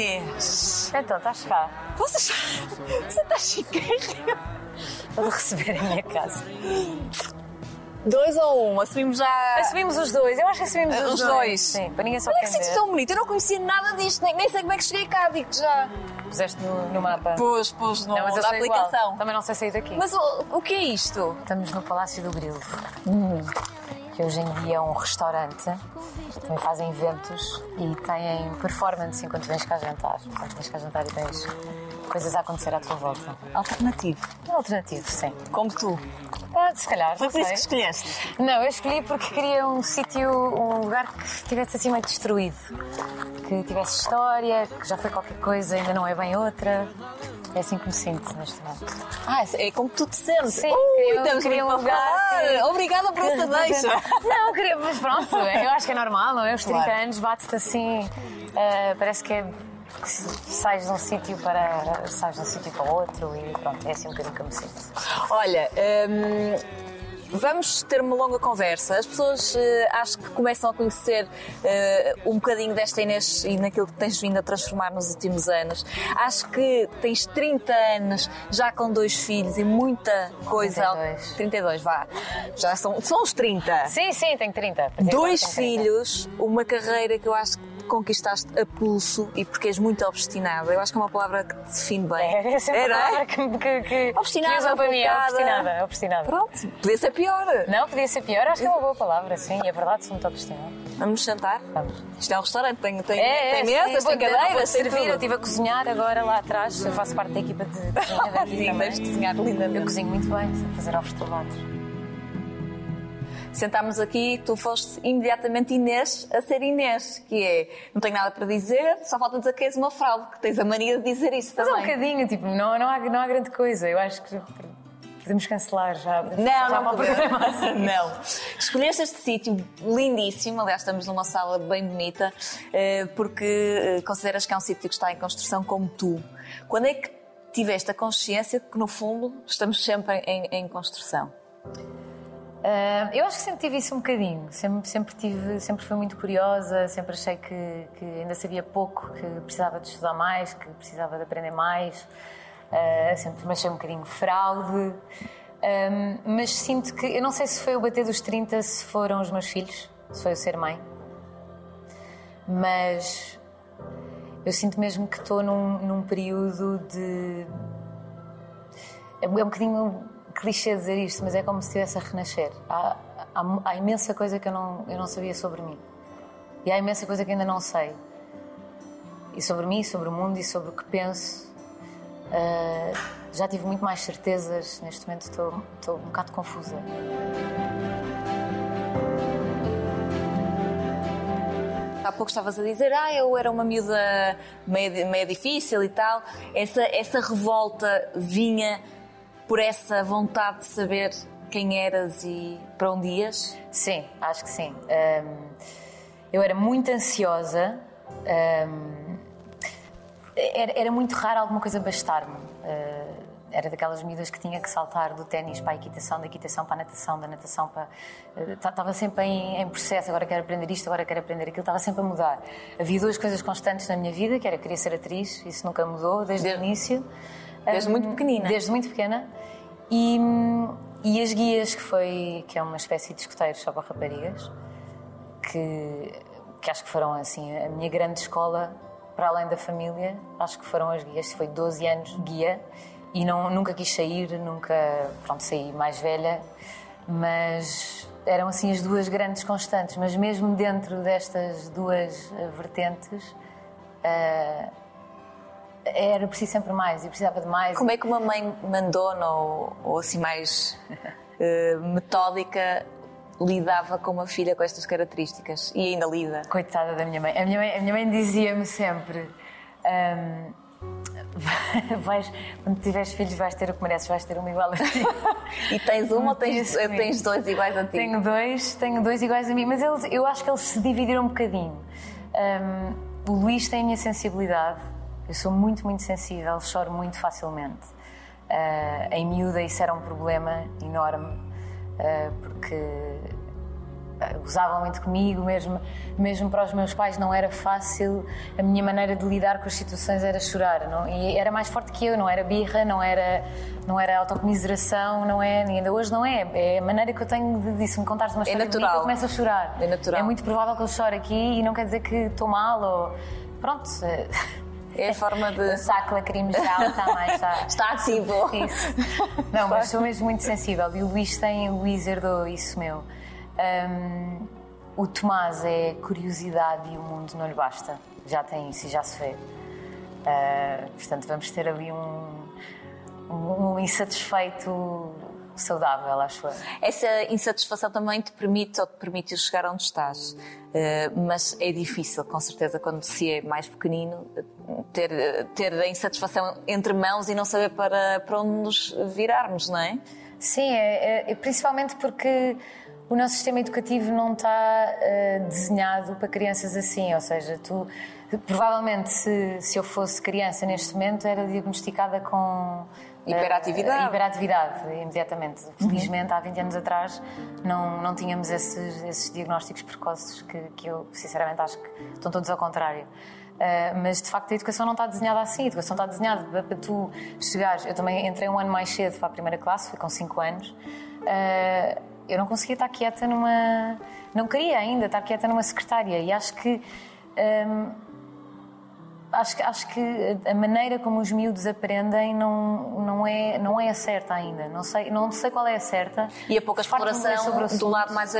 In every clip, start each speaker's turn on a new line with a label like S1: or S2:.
S1: Inês.
S2: Então, estás cá.
S1: Vocês... Você está chiquinha.
S2: Vou receber em minha casa.
S1: Dois ou um? Assumimos já.
S2: Assumimos os dois. Eu acho que assumimos
S1: Os
S2: os,
S1: dois.
S2: Sim, para ninguém se
S1: Olha que sítio tão bonito. Eu não conhecia nada disto, nem, nem sei como é que cheguei cá, digo já.
S2: Puseste no, no mapa.
S1: Pôs, pôs no,
S2: Não, mas eu
S1: na
S2: sei igual.
S1: aplicação.
S2: Também não sei sair daqui.
S1: Mas o, o que é isto?
S2: Estamos no Palácio do Grilo. Que hoje em dia é um restaurante. Também fazem eventos e têm performance enquanto vens cá jantar. Portanto, vens cá jantar e tens coisas a acontecer à tua volta.
S1: Alternativo.
S2: Alternativo, sim.
S1: Como tu.
S2: Pode, se calhar.
S1: Foi por isso que escolheste.
S2: Não, eu escolhi porque queria um sítio, um lugar que estivesse assim meio destruído. Que tivesse história, que já foi qualquer coisa, ainda não é bem outra. É assim que me sinto neste momento.
S1: Ah, é como tu te sentes.
S2: Sim,
S1: Ui,
S2: queria-
S1: temos
S2: queria um lugar
S1: falar.
S2: que-
S1: Obrigada por essa deixa.
S2: Não, queria, mas pronto, eu acho que é normal, não é? Os 30
S1: Claro.
S2: anos bate-te assim, eh, parece que é que sais de um sítio para sais de um sítio para outro e pronto, é assim um bocadinho que eu me sinto.
S1: Olha, hum, vamos ter uma longa conversa. As pessoas eh, acho que começam a conhecer eh, um bocadinho desta Inês e naquilo que tens vindo a transformar nos últimos anos. Acho que tens 30 anos, já com dois filhos e muita coisa.
S2: 32.
S1: 32, vá. Já são, são os 30.
S2: Sim, sim, tenho 30. Por exemplo,
S1: Dois
S2: tenho 30.
S1: filhos, uma carreira que eu acho que conquistaste a pulso e porque és muito obstinada. Eu acho que é uma palavra que te define bem.
S2: É, é sempre
S1: Era?
S2: a palavra que, que, que
S1: Obstinada,
S2: que para mim, é obstinada, obstinada.
S1: Pronto, podia ser pior.
S2: Não, podia ser pior, acho que é uma boa palavra, sim, é verdade, sou muito obstinada.
S1: Vamos jantar?
S2: Vamos.
S1: Isto é um restaurante, tem, tem,
S2: É,
S1: tem
S2: é,
S1: mesas, tem cadeiras,
S2: servir. Eu estive a cozinhar agora lá atrás, eu faço parte da equipa de cozinha daqui
S1: Sim,
S2: também.
S1: deves cozinhar lindamente.
S2: Eu cozinho muito bem, sei fazer ovos trovados.
S1: Sentámos aqui, tu foste imediatamente Inês a ser Inês, que é, não tenho nada para dizer, só falta dizer que és uma fraude, que tens a mania de dizer isso
S2: Mas é um
S1: também.
S2: bocadinho, tipo, não, não, há, não há grande coisa. Eu acho que podemos cancelar já.
S1: Não,
S2: já
S1: não
S2: para o programa
S1: podemos. Não. Escolheste este sítio lindíssimo, aliás, estamos numa sala bem bonita, eh, porque eh, consideras que é um sítio que está em construção como tu. Quando é que tiveste a consciência que, no fundo, estamos sempre em, em construção?
S2: Ah, eu acho que sempre tive isso um bocadinho. Sempre, sempre, tive, sempre fui muito curiosa, sempre achei que, que ainda sabia pouco, que precisava de estudar mais, que precisava de aprender mais. Ah, sempre me achei um bocadinho fraude. Ah, mas sinto que, eu não sei se foi o bater dos 30, se foram os meus filhos, se foi o ser mãe. Mas eu sinto mesmo que estou num, num período de. É um bocadinho clichê dizer isto, mas é como se estivesse a renascer. Há, há, há imensa coisa que eu não, eu não sabia sobre mim. E há imensa coisa que ainda não sei. E sobre mim, sobre o mundo e sobre o que penso. Ah, já tive muito mais certezas. Neste momento estou, estou um bocado confusa.
S1: Há pouco estavas a dizer, ah, eu era uma miúda meio, meio difícil e tal. Essa, essa revolta vinha por essa vontade de saber quem eras e para onde ias?
S2: Sim, acho que sim. Ahm, eu era muito ansiosa. ahm, era, era muito raro alguma coisa bastar-me. Ah, era daquelas miúdas que tinha que saltar do ténis para a equitação, da equitação para a natação, da natação para. Estava sempre em, em processo, agora quero aprender isto, agora quero aprender aquilo, estava sempre a mudar. Havia duas coisas constantes na minha vida, que era querer ser atriz, isso nunca mudou desde,
S1: Desde-
S2: o início.
S1: Desde
S2: Ahm,
S1: muito pequenina.
S2: Desde muito pequena. E, e as guias, que, foi, que é uma espécie de escoteiros só para raparigas, que, que acho que foram assim a minha grande escola, para além da família, acho que foram as guias. Foi 12 anos guia e não, nunca quis sair, nunca. Pronto, saí mais velha, mas eram assim as duas grandes constantes. Mas mesmo dentro destas duas vertentes. eh, era preciso sempre mais e precisava de mais.
S1: Como é que uma mãe mandona ou, ou assim mais eh, metódica lidava com uma filha com estas características? E ainda lida?
S2: Coitada da minha mãe. A minha mãe, a minha mãe dizia-me sempre: ahm, vais, quando tiveres filhos, vais ter o que mereces, vais ter uma igual a ti.
S1: E tens uma ou tens, tens dois iguais a ti?
S2: Tenho dois, tenho dois iguais a mim, mas eles, eu acho que eles se dividiram um bocadinho. Ahm, o Luís tem a minha sensibilidade, eu sou muito, muito sensível, choro muito facilmente. Ah, em miúda isso era um problema enorme, ah, porque gozavam muito comigo, mesmo, mesmo para os meus pais não era fácil. A minha maneira de lidar com as situações era chorar. Não? E era mais forte que eu, não era birra, não era, não era autocomiseração, não é, ainda hoje não é. É a maneira que eu tenho de, de se me contares uma
S1: É
S2: história
S1: natural.
S2: bonita, eu começo a chorar.
S1: É natural.
S2: É muito provável que eu chore aqui e não quer dizer que estou mal ou. Pronto.
S1: É a forma de.
S2: O saco lacrimejar está mais. Está,
S1: Está ativo.
S2: isso. Não, mas sou mesmo muito sensível. E o Luís tem, o Luís herdou isso meu. Hum, o Tomás é curiosidade e o mundo não lhe basta. Já tem isso e já se vê. Uh, portanto, vamos ter ali um, um, um insatisfeito saudável, acho eu.
S1: Essa insatisfação também te permite ou te permite chegar onde estás. Eh, mas é difícil, com certeza, quando se é mais pequenino, ter, ter a insatisfação entre mãos e não saber para, para onde nos virarmos, não é?
S2: Sim, é, é- é principalmente porque o nosso sistema educativo não está eh, desenhado para crianças assim. Ou seja, tu provavelmente se, se eu fosse criança neste momento era diagnosticada com eh,
S1: Hiperatividade.
S2: hiperatividade, imediatamente. Felizmente, há 20 anos atrás, não, não tínhamos esses, esses diagnósticos precoces que, que eu, sinceramente, acho que estão todos ao contrário. Uh, mas de facto a educação não está desenhada assim, a educação está desenhada para, para tu chegares. Eu também entrei um ano mais cedo para a primeira classe, fui com 5 anos. Uh, eu não conseguia estar quieta numa. Não queria ainda estar quieta numa secretária e acho que. um, acho, que- acho que a maneira como os miúdos aprendem não, não, é, não é a certa ainda. Não sei, não sei qual é a certa.
S1: E a pouca exploração do lado mais,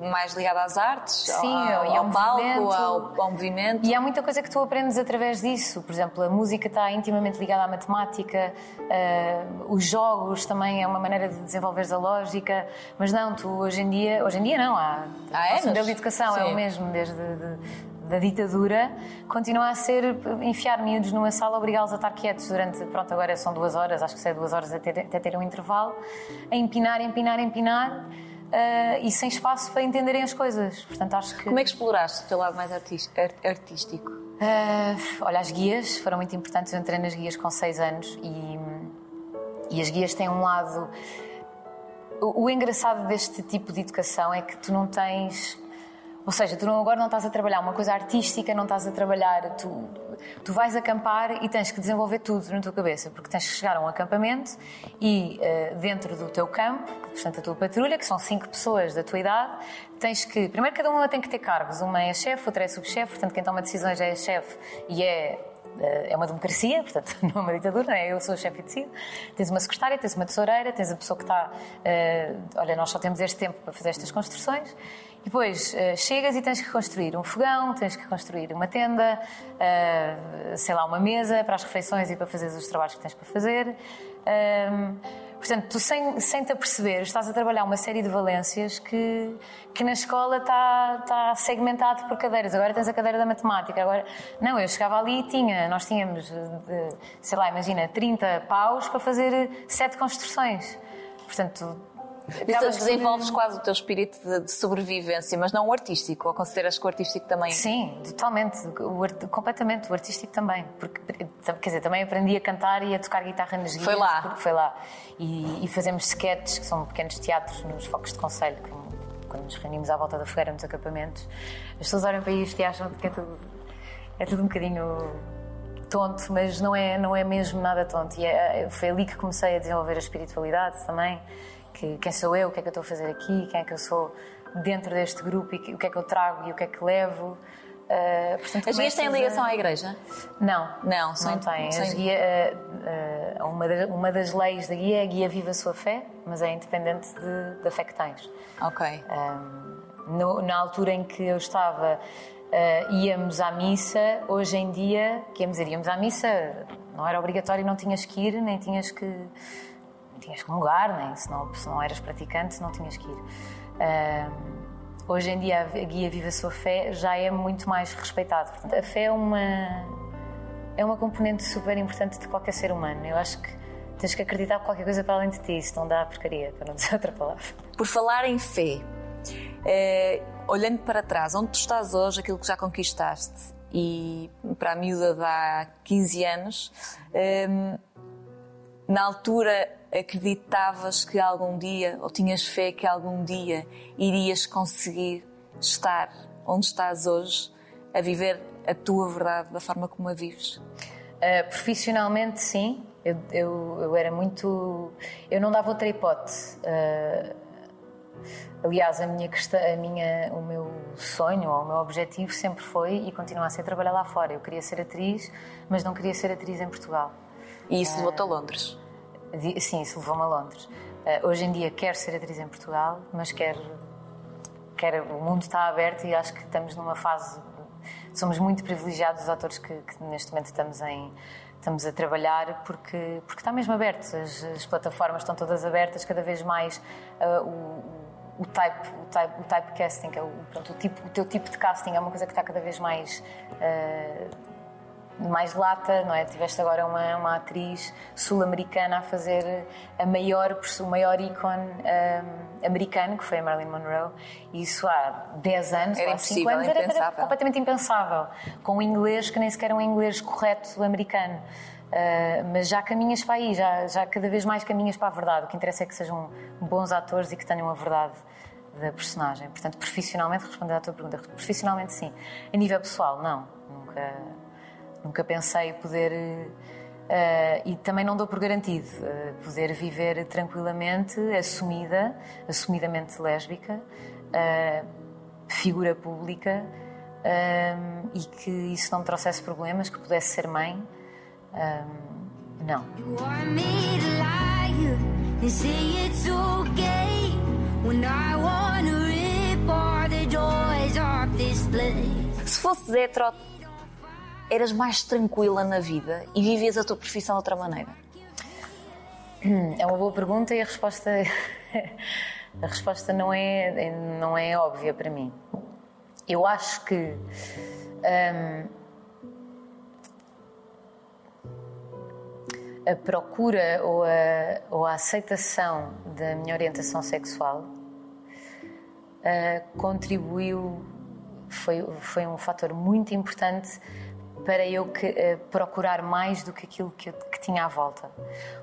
S1: mais ligado às artes,
S2: Sim,
S1: ao,
S2: e ao
S1: ao palco,
S2: movimento.
S1: ao, ao movimento.
S2: E há muita coisa que tu aprendes através disso. Por exemplo, a música está intimamente ligada à matemática, eh, os jogos também é uma maneira de desenvolveres a lógica. Mas não, tu hoje em dia, hoje em dia não, há.
S1: Há
S2: o modelo de educação é
S1: Sim.
S2: o mesmo desde de- da ditadura, continua a ser enfiar miúdos numa sala, obrigá-los a estar quietos durante, pronto, agora são duas horas, acho que sei duas horas até, até ter um intervalo, a empinar, empinar, empinar. eh, e sem espaço para entenderem as coisas. Portanto, acho que.
S1: Como é que exploraste o teu lado mais artístico?
S2: Ah, olha, as guias foram muito importantes. Eu entrei nas guias com 6 anos e, e as guias têm um lado. O, o engraçado deste tipo de educação é que tu não tens. Ou seja, tu agora não estás a trabalhar uma coisa artística, não estás a trabalhar. Tu, tu vais acampar e tens que desenvolver tudo na tua cabeça, porque tens que chegar a um acampamento e ah, dentro do teu campo, portanto a tua patrulha, que são cinco pessoas da tua idade, tens que. Primeiro, cada uma tem que ter cargos. Uma é chefe, outra é subchefe, portanto, quem toma decisões é chefe e é. eh, É uma democracia, portanto, não é uma ditadura, não é? Eu sou o chefe e decido. Tens uma secretária, tens uma tesoureira, tens a pessoa que está. eh, olha, nós só temos este tempo para fazer estas construções. Depois eh, chegas e tens que construir um fogão, tens que construir uma tenda, eh, sei lá, uma mesa para as refeições e para fazer os trabalhos que tens para fazer. Ahm, portanto, tu sem, sem te aperceber, estás a trabalhar uma série de valências que, que na escola está, está segmentado por cadeiras. Agora tens a cadeira da matemática. Agora, não, eu chegava ali e tinha, nós tínhamos, eh, sei lá, imagina, 30 paus para fazer sete construções. Portanto,
S1: Desenvolves quase o teu espírito de, de sobrevivência, mas não o artístico. Ou consideras que o artístico também.
S2: Sim, totalmente, o completamente, o artístico também. Porque, quer dizer, também aprendi a cantar e a tocar guitarra nas guias.
S1: Foi lá.
S2: Foi lá. E, e fazemos sketches, que são pequenos teatros nos focos de conselho, quando nos reunimos à volta da fogueira nos acampamentos. As pessoas olham para isto e acham que é tudo, é tudo um bocadinho tonto, mas não é, não é mesmo nada tonto. E é- foi ali que comecei a desenvolver a espiritualidade também. Que, quem sou eu, o que é que eu estou a fazer aqui, quem é que eu sou dentro deste grupo e o que é que eu trago e o que é que levo. Ah, portanto,
S1: As guias têm
S2: começas a-
S1: ligação à igreja?
S2: Não,
S1: Não, são-
S2: não têm.
S1: são-
S2: guia, ah, ah, uma, das, uma das leis da guia é a guia viva a sua fé, mas é independente de- da fé que tens.
S1: Ok.
S2: No- na altura em que eu estava, uh, íamos à missa. Hoje em dia, que íamos, dizer, íamos à missa, não era obrigatório, não tinhas que ir, nem tinhas que, nem tinhas comungar, nem se não, se não eras praticante, não tinhas que ir. Um, hoje em dia, a guia Viva a Sua Fé já é muito mais respeitado. Portanto, a fé é uma, é uma componente super importante de qualquer ser humano. Eu acho que tens que acreditar que qualquer coisa para além de ti, isso não dá porcaria, para não dizer outra palavra.
S1: Por falar em fé, eh, olhando para trás, onde tu estás hoje, aquilo que já conquistaste, e para a miúda de há 15 anos, eh, na altura acreditavas que algum dia, ou tinhas fé que algum dia irias conseguir estar onde estás hoje, a viver a tua verdade da forma como a vives?
S2: Uh, profissionalmente, sim. Eu, eu, eu, era muito. Eu não dava outra hipótese. Uh, aliás, a minha, a minha, o meu sonho ou o meu objetivo sempre foi e continua a ser trabalhar lá fora. Eu queria ser atriz, mas não queria ser atriz em Portugal.
S1: E isso levou-te a Londres?
S2: Sim, isso levou-me a Londres. hoje em dia quero ser atriz em Portugal, mas quero, quero. O mundo está aberto e acho que estamos numa fase. Somos muito privilegiados os atores que, que neste momento estamos em estamos a trabalhar porque, porque está mesmo aberto. As, as plataformas estão todas abertas, cada vez mais uh, o, o, type, o, type, o typecasting, é o, pronto, o, tipo, o teu tipo de casting é uma coisa que está cada vez mais. Uh, mais lata, não é? Tiveste agora uma, uma atriz sul-americana a fazer a maior, o maior ícone um, americano, que foi a Marilyn Monroe, e isso há 10 anos,
S1: era
S2: há 5 anos, era, era, completamente impensável, com um inglês que nem sequer é um inglês correto americano. Uh, mas já caminhas para aí, já, já cada vez mais caminhas para a verdade. O que interessa é que sejam bons atores e que tenham a verdade da personagem. Portanto, profissionalmente, respondendo à tua pergunta, profissionalmente sim. A nível pessoal, não. Nunca Nunca pensei poder. Uh, e também não dou por garantido uh, poder viver tranquilamente, assumida, assumidamente lésbica, uh, figura pública, e que isso não me trouxesse problemas, que pudesse ser mãe. não.
S1: Se fosse hetero eras mais tranquila na vida e vivias a tua profissão de outra maneira?
S2: É uma boa pergunta e a resposta a resposta não é não é óbvia para mim. Eu acho que hum, a procura ou a, ou a, aceitação da minha orientação sexual uh, contribuiu, foi, foi um fator muito importante para eu que, uh, procurar mais do que aquilo que, eu, que tinha à volta.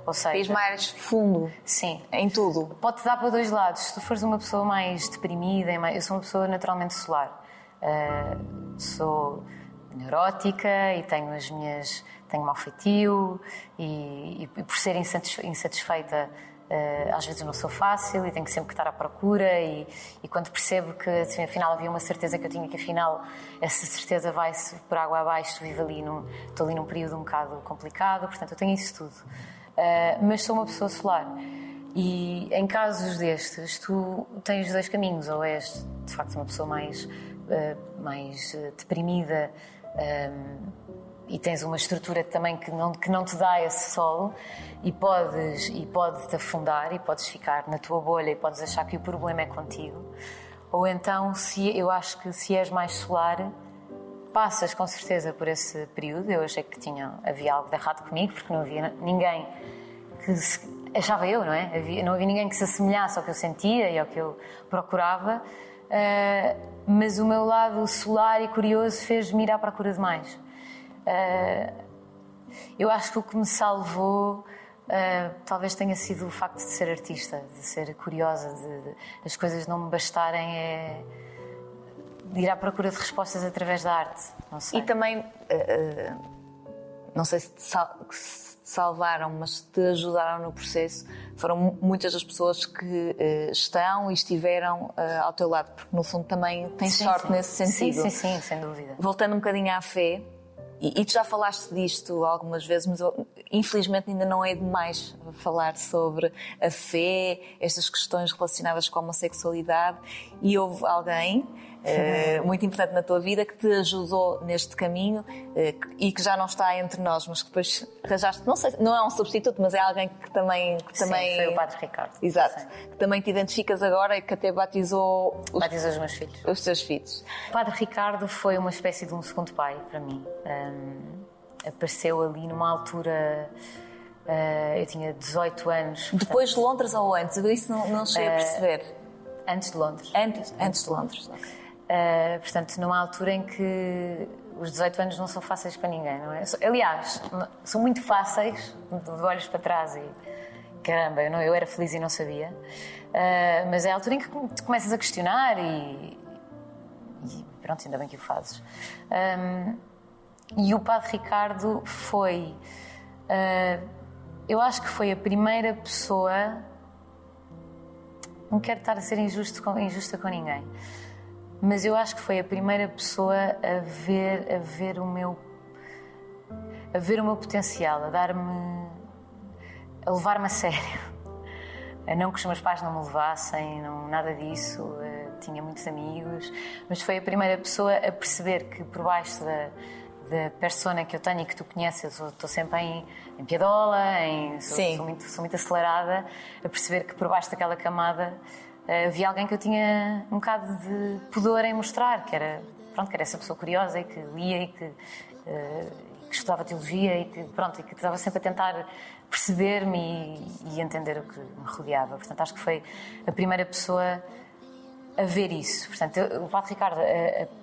S1: Ou seja, Fiz mais fundo.
S2: Sim.
S1: Em tudo.
S2: Pode dar para dois lados. Se tu fores uma pessoa mais deprimida, eu sou uma pessoa naturalmente solar. Uh, sou neurótica e tenho as minhas tenho mau feitio e, e, por ser insatisfeita às vezes não sou fácil e tenho sempre que estar à procura e, e quando percebo que assim, afinal havia uma certeza que eu tinha que afinal essa certeza vai-se por água abaixo, vivo ali num, estou ali num período um bocado complicado, portanto eu tenho isso tudo. Uh, mas sou uma pessoa solar e em casos destes tu tens dois caminhos, ou és de facto uma pessoa mais, uh, mais deprimida e tens uma estrutura também que não, que não te dá esse solo e podes e pode te afundar e podes ficar na tua bolha e podes achar que o problema é contigo. Ou então se eu acho que se és mais solar passas com certeza por esse período. Eu achei que tinha havia algo de errado comigo porque não havia ninguém que se, achava eu não é? Havia, não havia ninguém que se assemelhasse ao que eu sentia e ao que eu procurava. Uh, mas o meu lado solar e curioso fez-me ir à procura de mais Uh, eu acho que o que me salvou uh, talvez tenha sido o facto de ser artista, de ser curiosa, de, de as coisas não me bastarem é ir à procura de respostas através da arte.
S1: E também, uh, não sei se te, sal se te, salvaram, mas te ajudaram no processo. Foram muitas das pessoas que estão e estiveram ao teu lado, porque no fundo também tens sim, sorte
S2: sim.
S1: nesse sentido.
S2: Sim, sim, sim, sem dúvida.
S1: Voltando um bocadinho à fé, e, e, tu já falaste disto algumas vezes, mas infelizmente ainda não é demais falar sobre a fé, estas questões relacionadas com a homossexualidade. E houve alguém uh, muito importante na tua vida que te ajudou neste caminho uh, e que já não está entre nós, mas que depois arranjaste, não sei, não é um substituto, mas é alguém que também. Que
S2: Sim,
S1: também
S2: foi o Padre Ricardo.
S1: Exato. Sim. Que também te identificas agora e que até batizou.
S2: Os, batizou os meus filhos.
S1: Os teus filhos.
S2: O Padre Ricardo foi uma espécie de um segundo pai para mim. Um, apareceu ali numa altura. Uh, eu tinha 18 anos.
S1: Portanto, Depois de Londres ou antes? Isso não, não cheguei uh, a perceber.
S2: Antes de Londres.
S1: Antes, antes de Londres.
S2: Uh, portanto, numa altura em que os 18 anos não são fáceis para ninguém, não é? Aliás, são muito fáceis, de olhos para trás e, caramba, eu, não, eu era feliz e não sabia. Uh, mas é a altura em que te começas a questionar e, e pronto, ainda bem que o fazes. Um, e o Padre Ricardo foi, uh, eu acho que foi a primeira pessoa. Não quero estar a ser injusto com, injusta com ninguém, mas eu acho que foi a primeira pessoa a ver, a ver o meu, a ver o meu potencial, a dar-me, a levar-me a sério. Não que os meus pais não me levassem, não, nada disso. Uh, tinha muitos amigos, mas foi a primeira pessoa a perceber que por baixo da, da persona que eu tenho e que tu conheces, eu estou sempre em, em piadola, em, sou, sou, muito, sou muito acelerada, a perceber que por baixo daquela camada havia alguém que eu tinha um bocado de pudor em mostrar, que era, pronto, que era essa pessoa curiosa e que lia e que, uh, que estudava teologia e que, pronto, e que estava sempre a tentar perceber-me e, e, entender o que me rodeava. Portanto, acho que foi a primeira pessoa a ver isso. Portanto, eu, o Padre Ricardo. A, a...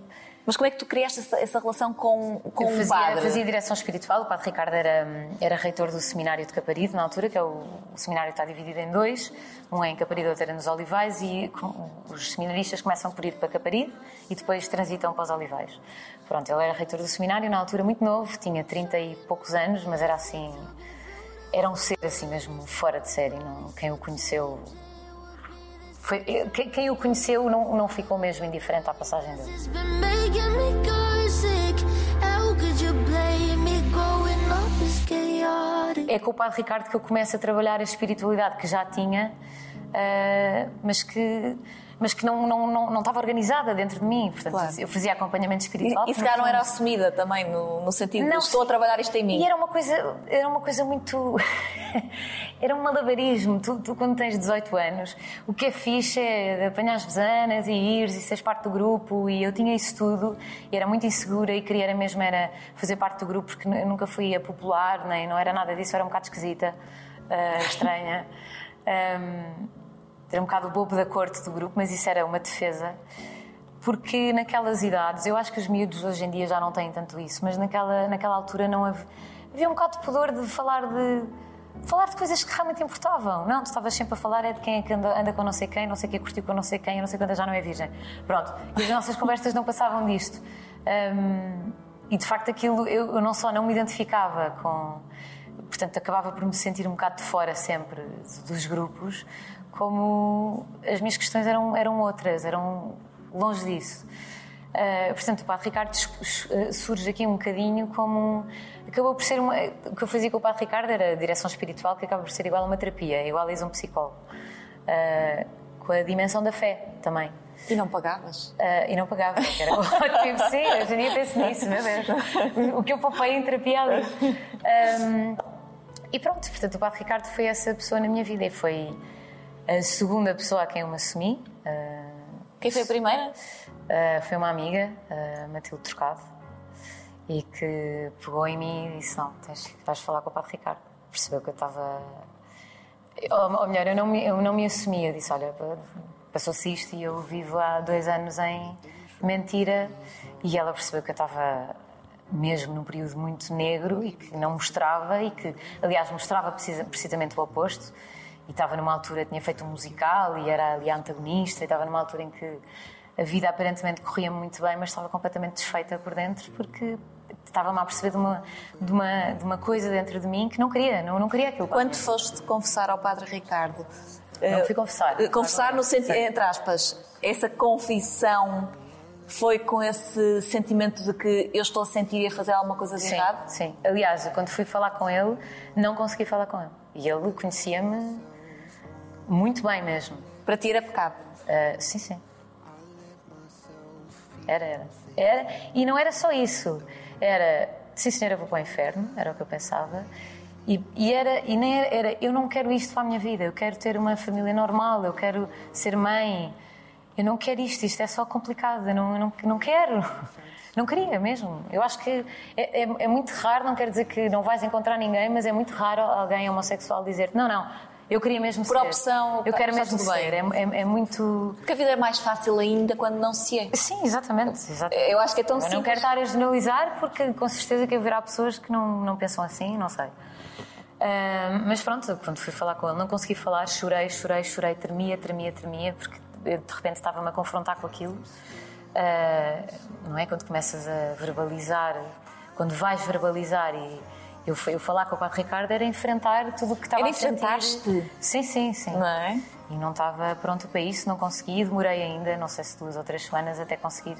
S1: mas como é que tu criaste essa, essa relação com, com
S2: eu fazia,
S1: o padre?
S2: fazia direção espiritual. O Padre Ricardo era, era reitor do seminário de Caparido, na altura, que é o, o seminário está dividido em dois. Um é em Caparido, outro é nos Olivais, e os seminaristas começam por ir para Caparido e depois transitam para os Olivais. Pronto, ele era reitor do seminário, na altura muito novo, tinha 30 e poucos anos, mas era assim era um ser assim mesmo fora de série. Não, quem o conheceu. Foi, quem, quem o conheceu não, não ficou mesmo indiferente à passagem dele. É com o Padre Ricardo que eu começo a trabalhar a espiritualidade que já tinha, uh, mas que mas que não, não, não, não estava organizada dentro de mim. Portanto, claro. eu fazia acompanhamento espiritual.
S1: E, e se calhar não era assumida também, no, no sentido não, de estou a trabalhar isto em mim.
S2: E era uma coisa, era uma coisa muito. era um malabarismo. Tu, tu, quando tens 18 anos, o que é fixe é apanhar as besanas e ires e seres parte do grupo. E eu tinha isso tudo e era muito insegura e queria mesmo era fazer parte do grupo porque nunca fui a popular, nem não era nada disso, era um bocado esquisita, uh, estranha. Um, era um bocado bobo da corte do grupo, mas isso era uma defesa. Porque naquelas idades, eu acho que os miúdos hoje em dia já não têm tanto isso, mas naquela, naquela altura não havia, havia um bocado de pudor de falar de, falar de coisas que realmente importavam. Não, tu estavas sempre a falar é de quem é que anda, anda com não sei quem, não sei quem curtiu com não sei quem, não sei quando já não é virgem. Pronto. E as nossas conversas não passavam disto. Um, e de facto aquilo, eu, eu, não só não me identificava com. Portanto, acabava por me sentir um bocado de fora sempre dos grupos, como as minhas questões eram, eram outras, eram longe disso. Uh, portanto, o Padre Ricardo ah, surge aqui um bocadinho como. Acabou por ser uma. O que eu fazia com o Padre Ricardo era direção espiritual, que acaba por ser igual a uma terapia, igual a um psicólogo. Uh, com a dimensão da fé também.
S1: E não pagavas?
S2: Uh, e não pagava, era ótimo. Sim, eu já nem penso nisso, meu Deus. O que eu poupei em terapia ali. Um, e pronto, portanto, o Padre Ricardo foi essa pessoa na minha vida e foi a segunda pessoa a quem eu me assumi.
S1: Quem foi a primeira?
S2: Foi uma amiga, Matilde Trocado, e que pegou em mim e disse: Não, tens, vais falar com o Padre Ricardo. Percebeu que eu estava. Ou, ou melhor, eu não, me, eu não me assumi. Eu disse: Olha, passou-se isto e eu vivo há dois anos em mentira. E ela percebeu que eu estava mesmo num período muito negro e que não mostrava, e que, aliás, mostrava precisamente o oposto e estava numa altura, tinha feito um musical e era ali a antagonista, e estava numa altura em que a vida aparentemente corria muito bem, mas estava completamente desfeita por dentro porque estava-me a perceber de uma, de, uma, de uma coisa dentro de mim que não queria, não, não queria aquilo.
S1: Quando foste confessar ao Padre Ricardo?
S2: Não fui confessar.
S1: Uh, confessar no sentido, entre aspas, essa confissão foi com esse sentimento de que eu estou a sentir e a fazer alguma coisa de
S2: sim,
S1: errado?
S2: Sim. Aliás, quando fui falar com ele, não consegui falar com ele. E ele conhecia-me muito bem mesmo.
S1: Para ti era pecado?
S2: Uh, sim, sim. Era, era. Era, e não era só isso. Era, sim senhora, vou para o inferno, era o que eu pensava. E, e, era, e nem era, era, eu não quero isto para a minha vida, eu quero ter uma família normal, eu quero ser mãe. Eu não quero isto, isto é só complicado, eu não, eu não, não quero. Não queria mesmo. Eu acho que é, é, é, muito raro, não quero dizer que não vais encontrar ninguém, mas é muito raro alguém homossexual dizer não, não, eu queria mesmo
S1: Por
S2: ser.
S1: opção,
S2: eu quero mesmo ser. É, é, é, muito.
S1: Porque a vida é mais fácil ainda quando não se é.
S2: Sim, exatamente. exatamente.
S1: Eu acho que é tão eu simples.
S2: não quero estar a generalizar porque com certeza que haverá pessoas que não, não pensam assim, não sei. Uh, mas pronto, quando fui falar com ele, não consegui falar, chorei, chorei, chorei, tremia, tremia, tremia, porque de repente estava-me a confrontar com aquilo. Uh, não é? Quando começas a verbalizar, quando vais verbalizar e eu, eu falar com o Padre Ricardo era enfrentar tudo o que estava
S1: era
S2: a sentir.
S1: enfrentaste-te?
S2: Sim, sim, sim.
S1: Não é?
S2: E não estava pronto para isso, não consegui, demorei ainda, não sei se duas ou três semanas até conseguir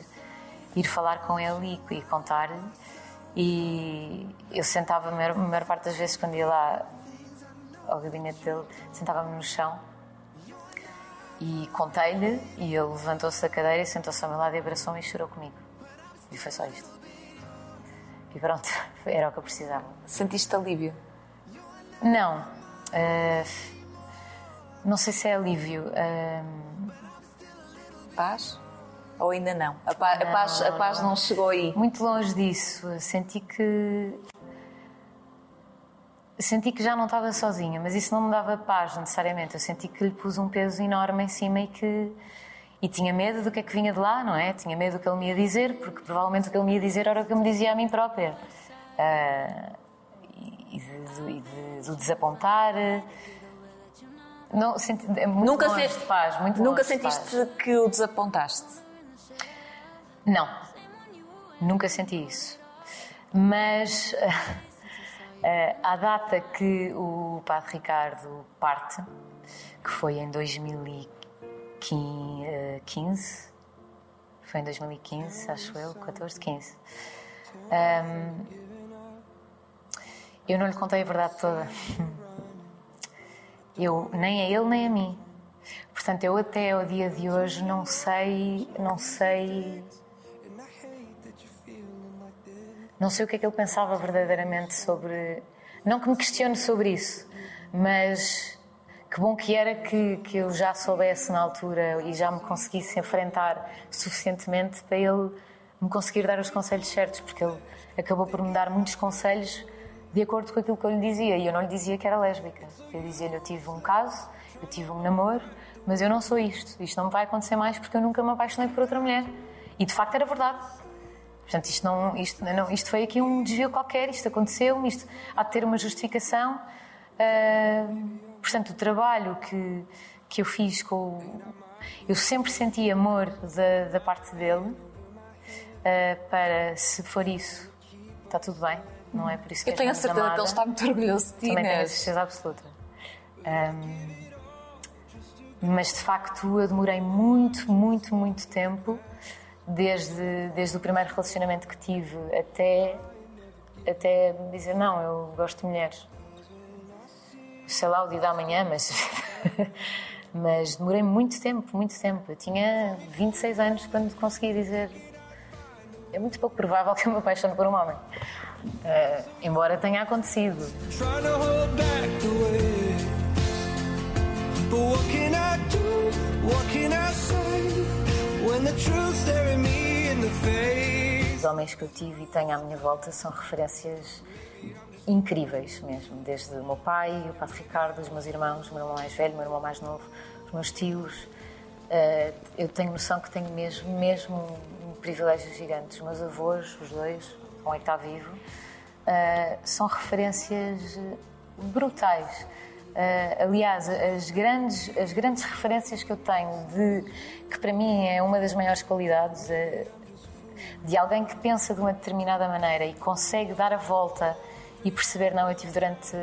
S2: ir falar com ele e, e contar. E eu sentava, a maior, a maior parte das vezes, quando ia lá ao gabinete dele, sentava-me no chão e contei-lhe. E ele levantou-se da cadeira, sentou-se ao meu lado e abraçou-me e chorou comigo. E foi só isto. E pronto, era o que eu precisava.
S1: Sentiste alívio?
S2: Não. Uh, não sei se é alívio. Uh,
S1: paz? Ou ainda não? A, pa não, a, paz, a paz não chegou aí?
S2: Muito longe disso. Senti que. Senti que já não estava sozinha, mas isso não me dava paz necessariamente. Eu senti que lhe pus um peso enorme em cima e que. E tinha medo do que é que vinha de lá, não é? Tinha medo do que ele me ia dizer, porque provavelmente o que ele me ia dizer era o que eu me dizia a mim própria. Uh, e, de, e de, de, desapontar. Não, senti, é
S1: nunca
S2: longe
S1: se,
S2: de paz, muito
S1: Nunca sentiste
S2: paz.
S1: que o desapontaste?
S2: Não, nunca senti isso. Mas à data que o Padre Ricardo parte, que foi em 2015, foi em 2015, acho eu, 14, 15. Um, eu não lhe contei a verdade toda. Eu, nem a ele nem a mim. Portanto, eu até ao dia de hoje não sei, não sei não sei o que é que ele pensava verdadeiramente sobre. Não que me questione sobre isso, mas que bom que era que, que eu já soubesse na altura e já me conseguisse enfrentar suficientemente para ele me conseguir dar os conselhos certos, porque ele acabou por me dar muitos conselhos de acordo com aquilo que eu lhe dizia. E eu não lhe dizia que era lésbica. Eu dizia-lhe: eu tive um caso, eu tive um namoro, mas eu não sou isto. Isto não me vai acontecer mais porque eu nunca me apaixonei por outra mulher. E de facto era verdade. Portanto, isto, não, isto, não, isto foi aqui um desvio qualquer, isto aconteceu, isto há de ter uma justificação. Uh, portanto, o trabalho que, que eu fiz com. Eu sempre senti amor da, da parte dele uh, para, se for isso, está tudo bem, não é por isso que
S1: Eu tenho a certeza
S2: amada.
S1: que ele está muito orgulhoso de ti,
S2: Também tenho a certeza absoluta. Um, mas de facto eu demorei muito, muito, muito tempo desde, desde o primeiro relacionamento que tive até, até dizer: Não, eu gosto de mulheres. Sei lá o dia da manhã, mas. mas demorei muito tempo, muito tempo. Eu tinha 26 anos quando consegui dizer. É muito pouco provável que eu me apaixone por um homem. Uh, embora tenha acontecido. Os homens que eu tive e tenho à minha volta são referências incríveis mesmo. Desde o meu pai, o Padre Ricardo, os meus irmãos, o meu irmão mais velho, o meu irmão mais novo, os meus tios. Uh, eu tenho noção que tenho mesmo, mesmo um privilégio. Os meus avós, os dois, um é que está vivo, uh, são referências brutais. Uh, aliás, as grandes, as grandes referências que eu tenho de que para mim é uma das maiores qualidades de alguém que pensa de uma determinada maneira e consegue dar a volta e perceber não eu tive durante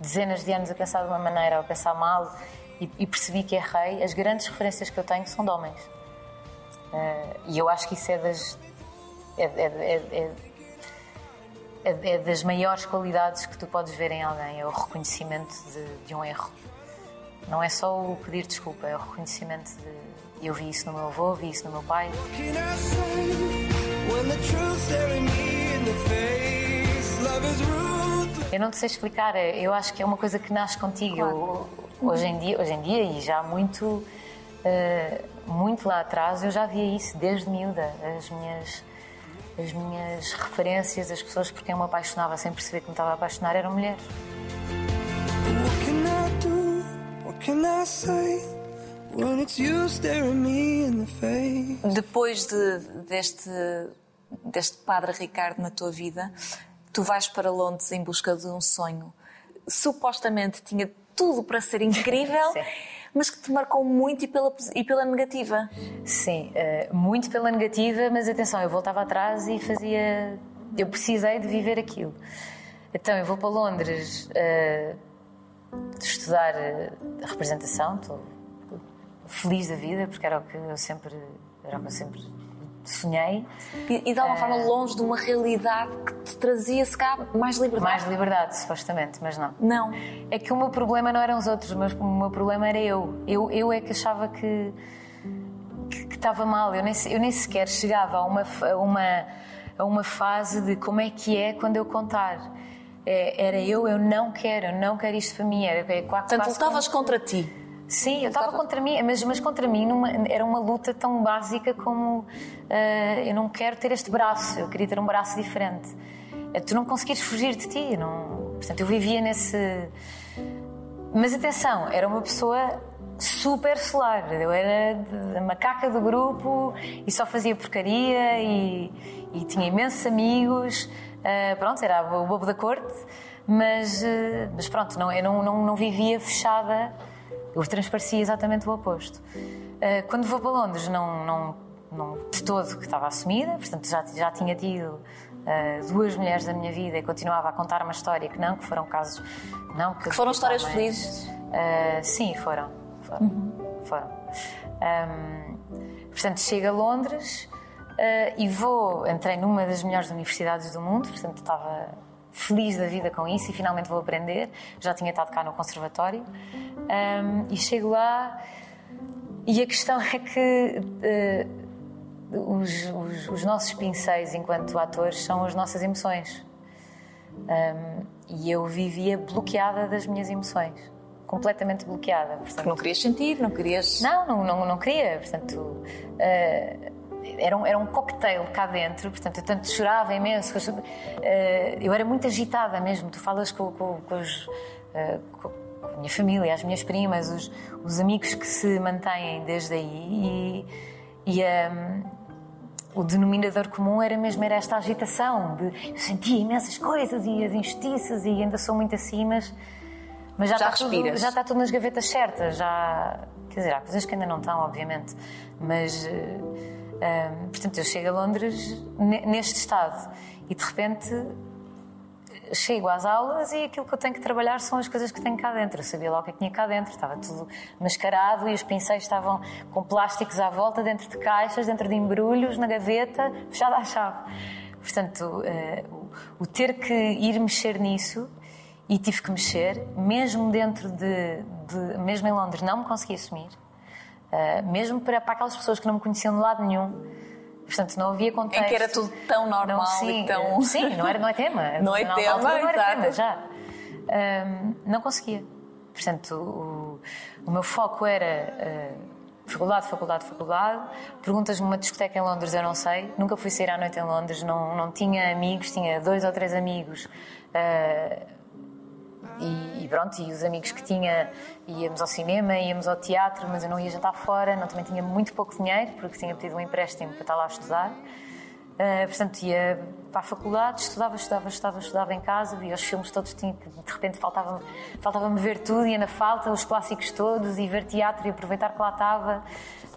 S2: dezenas de anos a pensar de uma maneira ou a pensar mal e, e percebi que errei. As grandes referências que eu tenho são de homens uh, e eu acho que isso é das é, é, é, é, das maiores qualidades que tu podes ver em alguém, é o reconhecimento de, de, um erro. Não é só o pedir desculpa, é o reconhecimento de. Eu vi isso no meu avô, vi isso no meu pai. Eu não te sei explicar, eu acho que é uma coisa que nasce contigo.
S1: Claro.
S2: Hoje, em dia, hoje em dia, e já muito, uh, muito lá atrás, eu já via isso desde miúda. As minhas as minhas referências, as pessoas por quem eu me apaixonava sem perceber que me estava a apaixonar eram mulheres.
S1: Depois de, deste, deste Padre Ricardo na tua vida, tu vais para Londres em busca de um sonho. supostamente tinha tudo para ser incrível, mas que te marcou muito e pela, e pela negativa.
S2: Sim, eh, muito pela negativa, mas atenção, eu voltava atrás e fazia. Eu precisei de viver aquilo. Então eu vou para Londres eh, estudar eh, representação, estou feliz da vida, porque era o que eu sempre, era o que eu sempre sonhei.
S1: E, e de alguma forma longe de uma realidade que te trazia, se cá, mais liberdade.
S2: Mais liberdade, supostamente, mas não.
S1: Não.
S2: É que o meu problema não eram os outros, mas o meu problema era eu. Eu, eu é que achava que, que, que estava mal. Eu nem, eu nem sequer chegava a uma, a, uma, a uma fase de como é que é quando eu contar. É, era eu, eu não quero, eu não quero isto para mim. Era, é quase,
S1: Portanto, lutavas contra ti.
S2: Sim, eu estava contra mim, mas, mas contra mim numa- era uma luta tão básica como ah, eu não quero ter este braço, eu queria ter um braço diferente. Eh, Tu não conseguires fugir de ti, não... portanto eu vivia nesse. Mas atenção, era uma pessoa super solar, eu era a macaca do grupo e só fazia porcaria e, e tinha imensos amigos, ah, pronto, era o bobo da corte, mas, ah, mas pronto, não, eu não, não, não vivia fechada eu transparecia exatamente o oposto. Uh, quando vou para Londres, não, não, não de todo que estava assumida, portanto já, já tinha tido uh, duas mulheres da minha vida e continuava a contar uma história que não, que foram casos. Não, que,
S1: Que foram histórias felizes.
S2: Uh, sim, foram. Foram. foram. Um, portanto, chego a Londres uh, e vou. Entrei numa das melhores universidades do mundo, portanto, estava feliz da vida com isso e finalmente vou aprender. Já tinha estado cá no conservatório. Um, e chego lá e a questão é que. uh, os, os- os nossos pinceis enquanto atores são as nossas emoções. Um, e eu vivia bloqueada das minhas emoções. Completamente bloqueada. Portanto,
S1: Não querias sentir, não querias.
S2: não, não, não, não queria. Portanto, eh, era, um, era um cocktail cá dentro. Portanto, eu tanto chorava imenso. as- eh, eu era muito agitada mesmo. Tu falas com, com, com os, eh, com a minha família, as minhas primas, os, os amigos que se mantêm desde aí e, e ehm, o denominador comum era mesmo era esta agitação de eu sentia imensas coisas e as injustiças e ainda sou muito assim, mas, mas já,
S1: Já
S2: está tudo,
S1: respiras.
S2: já está tudo nas gavetas certas, já quer dizer, há coisas que ainda não estão, obviamente, mas ehm, portanto eu chego a Londres ne- neste estado e de repente chego às aulas e aquilo que eu tenho que trabalhar são as coisas que tenho cá dentro. Eu sabia logo o que é que tinha cá dentro, estava tudo mascarado e os pincéis estavam com plásticos à volta, dentro de caixas, dentro de embrulhos, na gaveta, fechada à chave. Portanto, eh, o- ter que ir mexer nisso, e tive que mexer, mesmo dentro de. de- mesmo em Londres, não me conseguia assumir, eh, mesmo para, para aquelas pessoas que não me conheciam de lado nenhum. Portanto, não havia contexto.
S1: Em que era tudo tão normal
S2: Não, sim,
S1: e tão.
S2: eh, Sim, não, era, não é tema.
S1: Não é tema,
S2: não era
S1: exato.
S2: tema, já. Ahm, não conseguia. Portanto, o, o meu foco era eh, faculdade, faculdade, faculdade. Perguntas-me uma discoteca em Londres, eu não sei. Nunca fui sair à noite em Londres, não, não tinha amigos, tinha dois ou três amigos. eh, e, e pronto, e os amigos que tinha, íamos ao cinema, íamos ao teatro, mas eu não ia jantar fora, não, também tinha muito pouco dinheiro, porque tinha pedido um empréstimo para estar lá a estudar. Uh, portanto, ia para a faculdade, estudava, estudava, estudava, estudava em casa, via os filmes todos, tinha, de repente faltava-me faltava ver tudo, ia na falta, os clássicos todos, e ver teatro e aproveitar que lá estava.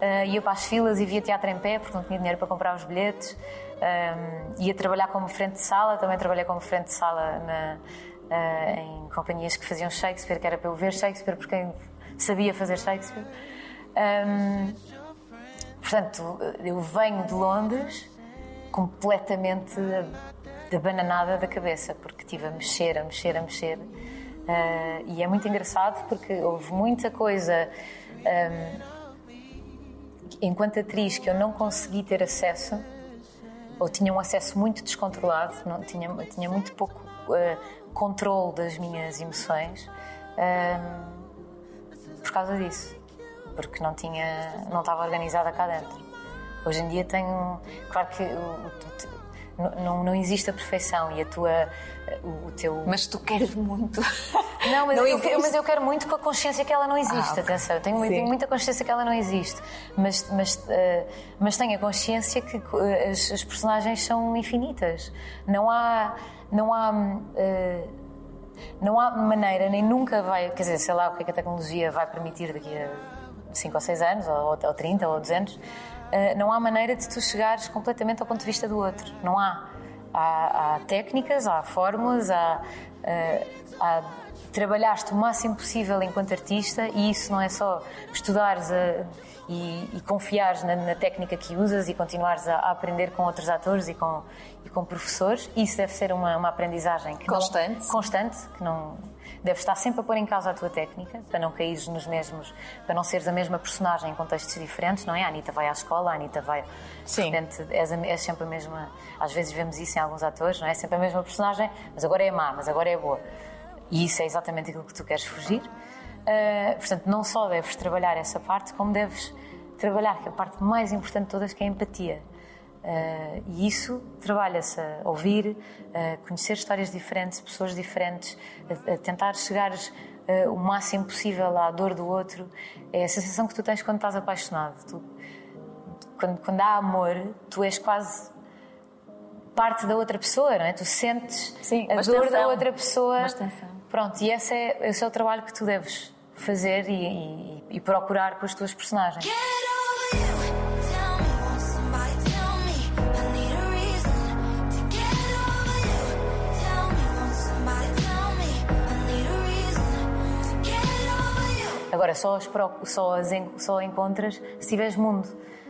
S2: Uh, ia para as filas e via teatro em pé, porque não tinha dinheiro para comprar os bilhetes. Um, ia trabalhar como frente de sala, também trabalhei como frente de sala na, em companhias que faziam Shakespeare, que era para eu ver Shakespeare, porque quem sabia fazer Shakespeare. Um, portanto, eu venho de Londres completamente abananada da cabeça, porque estive a mexer, a mexer, a mexer. Uh, e é muito engraçado porque houve muita coisa um, enquanto atriz que eu não consegui ter acesso, ou tinha um acesso muito descontrolado, não, tinha, tinha muito pouco uh, controle das minhas emoções um, por causa disso, porque não tinha, não estava organizada cá dentro. Hoje em dia tenho, claro que não, não, existe a perfeição e a tua, o, o teu
S1: Mas tu queres muito.
S2: não, mas,
S1: Não
S2: eu,
S1: existe.
S2: mas eu quero muito com a consciência que ela não existe.
S1: Ah.
S2: Atenção, eu tenho, tenho muita consciência que ela não existe. Mas, mas, eh, mas tenho a consciência que eh, as, as personagens são infinitas. Não há. Não há eh, não há maneira, nem nunca vai, quer dizer, sei lá o que é que a tecnologia vai permitir daqui a 5 ou 6 anos, ou, ou 30 ou 200, uh, não há maneira de tu chegares completamente ao ponto de vista do outro. Não há. Há, há técnicas, há fórmulas, há, uh, há trabalhaste o máximo possível enquanto artista e isso não é só estudares a, e, e confiares na, na, técnica que usas e continuares a, a, aprender com outros atores e com, e com professores. Isso deve ser uma, uma aprendizagem
S1: constante.
S2: Não, constante, que não deves estar sempre a pôr em causa a tua técnica para não caíres nos mesmos, para não seres a mesma personagem em contextos diferentes, não é? A Anitta vai à escola, a Anitta vai.
S1: Sim.
S2: Portanto, és, és sempre a mesma. Às vezes vemos isso em alguns atores, não é? Sempre a mesma personagem, mas agora é má, mas agora é boa. E isso é exatamente aquilo que tu queres fugir. Uh, portanto, não só deves trabalhar essa parte, como deves trabalhar que a parte mais importante de todas, que é a empatia. Uh, e isso trabalha-se a ouvir, a conhecer histórias diferentes, pessoas diferentes, a, a tentar chegar uh, o máximo possível à dor do outro. É a sensação que tu tens quando estás apaixonado. Tu, quando, quando há amor, tu és quase parte da outra pessoa, não é? Tu sentes
S1: Sim,
S2: a dor
S1: extensão.
S2: da outra pessoa. Pronto, e esse é, esse é o trabalho que tu deves fazer e, e, e procurar com as tuas personagens. Agora, só as, só as só encontras se tiveres mundo.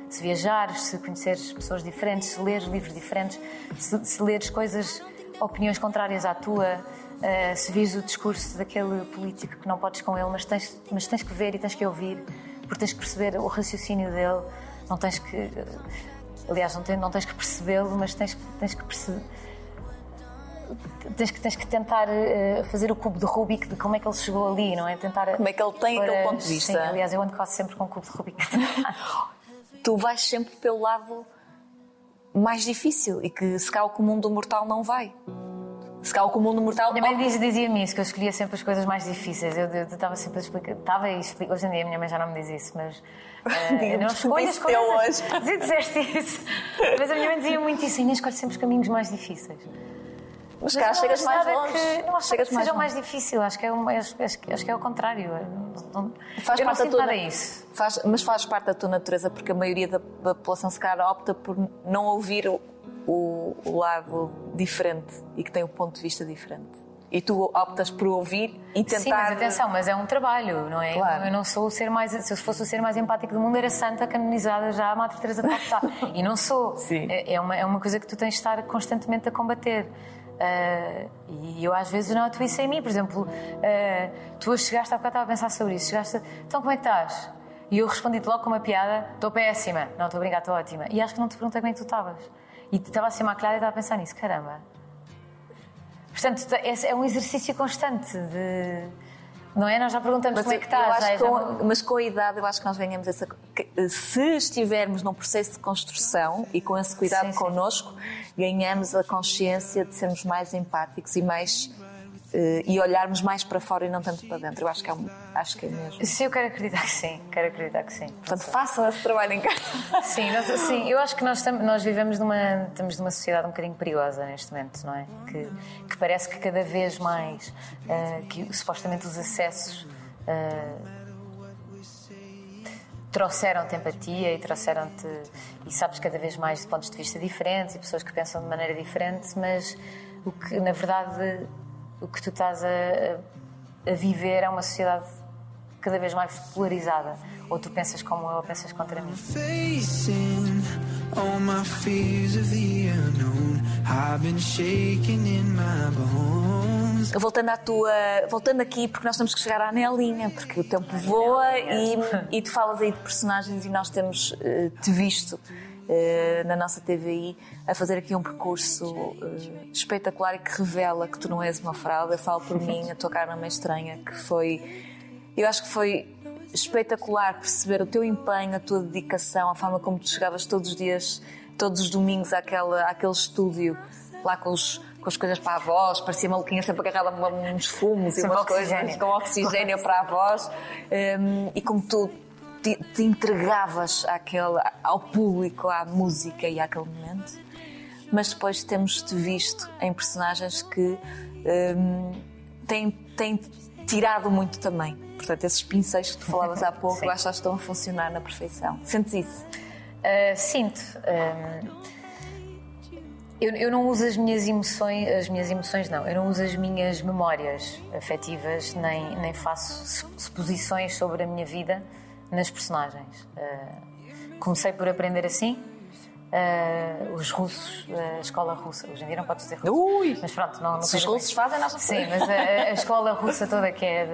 S2: Se viajares, se conheceres pessoas diferentes, se leres livros diferentes, se, se leres coisas, opiniões contrárias à tua, eh, se vires o discurso daquele político que não podes com ele, mas tens, mas tens que ver e tens que ouvir, porque tens que perceber o raciocínio dele, não tens que. eh, Aliás, não, tem- não tens que percebê-lo, mas tens, tens que perceber. Tens que, tens que tentar eh, fazer o cubo de Rubik de como é que ele chegou ali, não é? Tentar
S1: Como é que ele tem aquele ponto de vista.
S2: Sim, aliás, eu ando quase sempre com o cubo de Rubik.
S1: Tu vais sempre pelo lado mais difícil e que se cá o comum do mortal não vai. Se cá o comum do mortal.
S2: Minha mãe diz- dizia-me isso, que eu escolhia sempre as coisas mais difíceis. Eu estava sempre a explicar. Estava e. Hoje em dia a minha mãe já não me diz isso, mas. eh, eu não escolho as coisas.
S1: hoje.
S2: Sim, disseste isso. Mas a minha mãe dizia muito isso. Inês escolhe sempre os caminhos mais difíceis.
S1: Mas cá
S2: não
S1: chegas mais
S2: nada
S1: longe.
S2: Que, não acho
S1: chegas
S2: que seja o mais difícil. Acho que é, um, acho, acho, que- é o contrário. Não- não-
S1: Faz
S2: eu não
S1: parte da
S2: sinto
S1: tua
S2: isso.
S1: Faz, mas faz parte da tua natureza porque a maioria da, da população se calhar opta por não ouvir o, o- o lado diferente e que tem um ponto de vista diferente. E tu optas por ouvir e tentar.
S2: Sim, mas atenção, mas é um trabalho, não é?
S1: Claro.
S2: Eu não sou o ser mais. Se eu fosse o ser mais empático do mundo, era santa canonizada já a Madre Teresa de Calcutá. E não sou.
S1: Sim.
S2: É, é uma, é uma coisa que tu tens de estar constantemente a combater. Ah, e eu às vezes noto isso em mim. Por exemplo, ah, tu chegaste, há bocado estava a pensar sobre isso. Chegaste, a, então como é que estás? E eu respondi-te logo com uma piada: estou péssima. Não, estou a brincar, estou ótima. E acho que não te perguntei como é que tu estavas. E estava a ser maquilhada e estava a pensar nisso: caramba. Portanto, é um exercício constante de. Não é? Nós já perguntamos
S1: Mas
S2: como é que
S1: acho
S2: já é- já
S1: com- mas com a idade eu acho que nós ganhamos essa. Se estivermos num processo de construção e com esse cuidado
S2: Sim, sim.
S1: connosco, ganhamos a consciência de sermos mais empáticos e mais. Eh, e olharmos mais para fora e não tanto para dentro. Eu acho que é, acho que é mesmo.
S2: Sim, eu quero acreditar que sim. Quero acreditar que sim.
S1: Portanto, façam esse trabalho em casa.
S2: Sim, nós, sim, eu acho que nós, tam- nós vivemos numa, estamos numa sociedade um bocadinho perigosa neste momento, não é? Que, que parece que cada vez mais ah, que supostamente os acessos ah, trouxeram-te empatia e trouxeram-te e sabes cada vez mais de pontos de vista diferentes e pessoas que pensam de maneira diferente, mas o que na verdade o que tu estás a, a- viver é uma sociedade cada vez mais polarizada. Ou tu pensas como eu ou pensas contra mim.
S3: All my fears of the unknown. I've been shaking in my bones.
S1: Voltando à tua. Voltando aqui, porque nós temos que chegar à Nelinha, porque o tempo voa e, e tu falas aí de personagens e nós temos eh, te visto na nossa TVI a fazer aqui um percurso eh, espetacular e que revela que tu não és uma fraude. Eu falo por mim, a tua cara não é estranha, que foi. Eu acho que foi espetacular perceber o teu empenho, a tua dedicação, a forma como tu chegavas todos os dias, todos os domingos àquela, àquele estúdio, lá com, os, com as coisas para a voz, parecia maluquinha sempre agarrada a uns fumos e umas
S2: oxigénio.
S1: coisas com oxigênio para a voz. Hum, e como tu te, te entregavas àquele, ao público, à música e àquele momento. Mas depois temos-te visto em personagens que hum, tem, tem tirado muito também. Portanto, esses pincéis que tu falavas há pouco, eu acho que estão a funcionar na perfeição. Sentes isso?
S2: Uh, sinto. um, eu, eu não uso as minhas emoções, as minhas emoções não, eu não uso as minhas memórias afetivas, nem, nem faço sup- suposições sobre a minha vida nas personagens. Uh, comecei por aprender assim. uh, os russos, a escola russa, hoje em dia não podes dizer russo,
S1: Ui!
S2: mas pronto, não, não
S1: Se os russos fazem, nós não
S2: Sim, mas a, a escola russa toda que é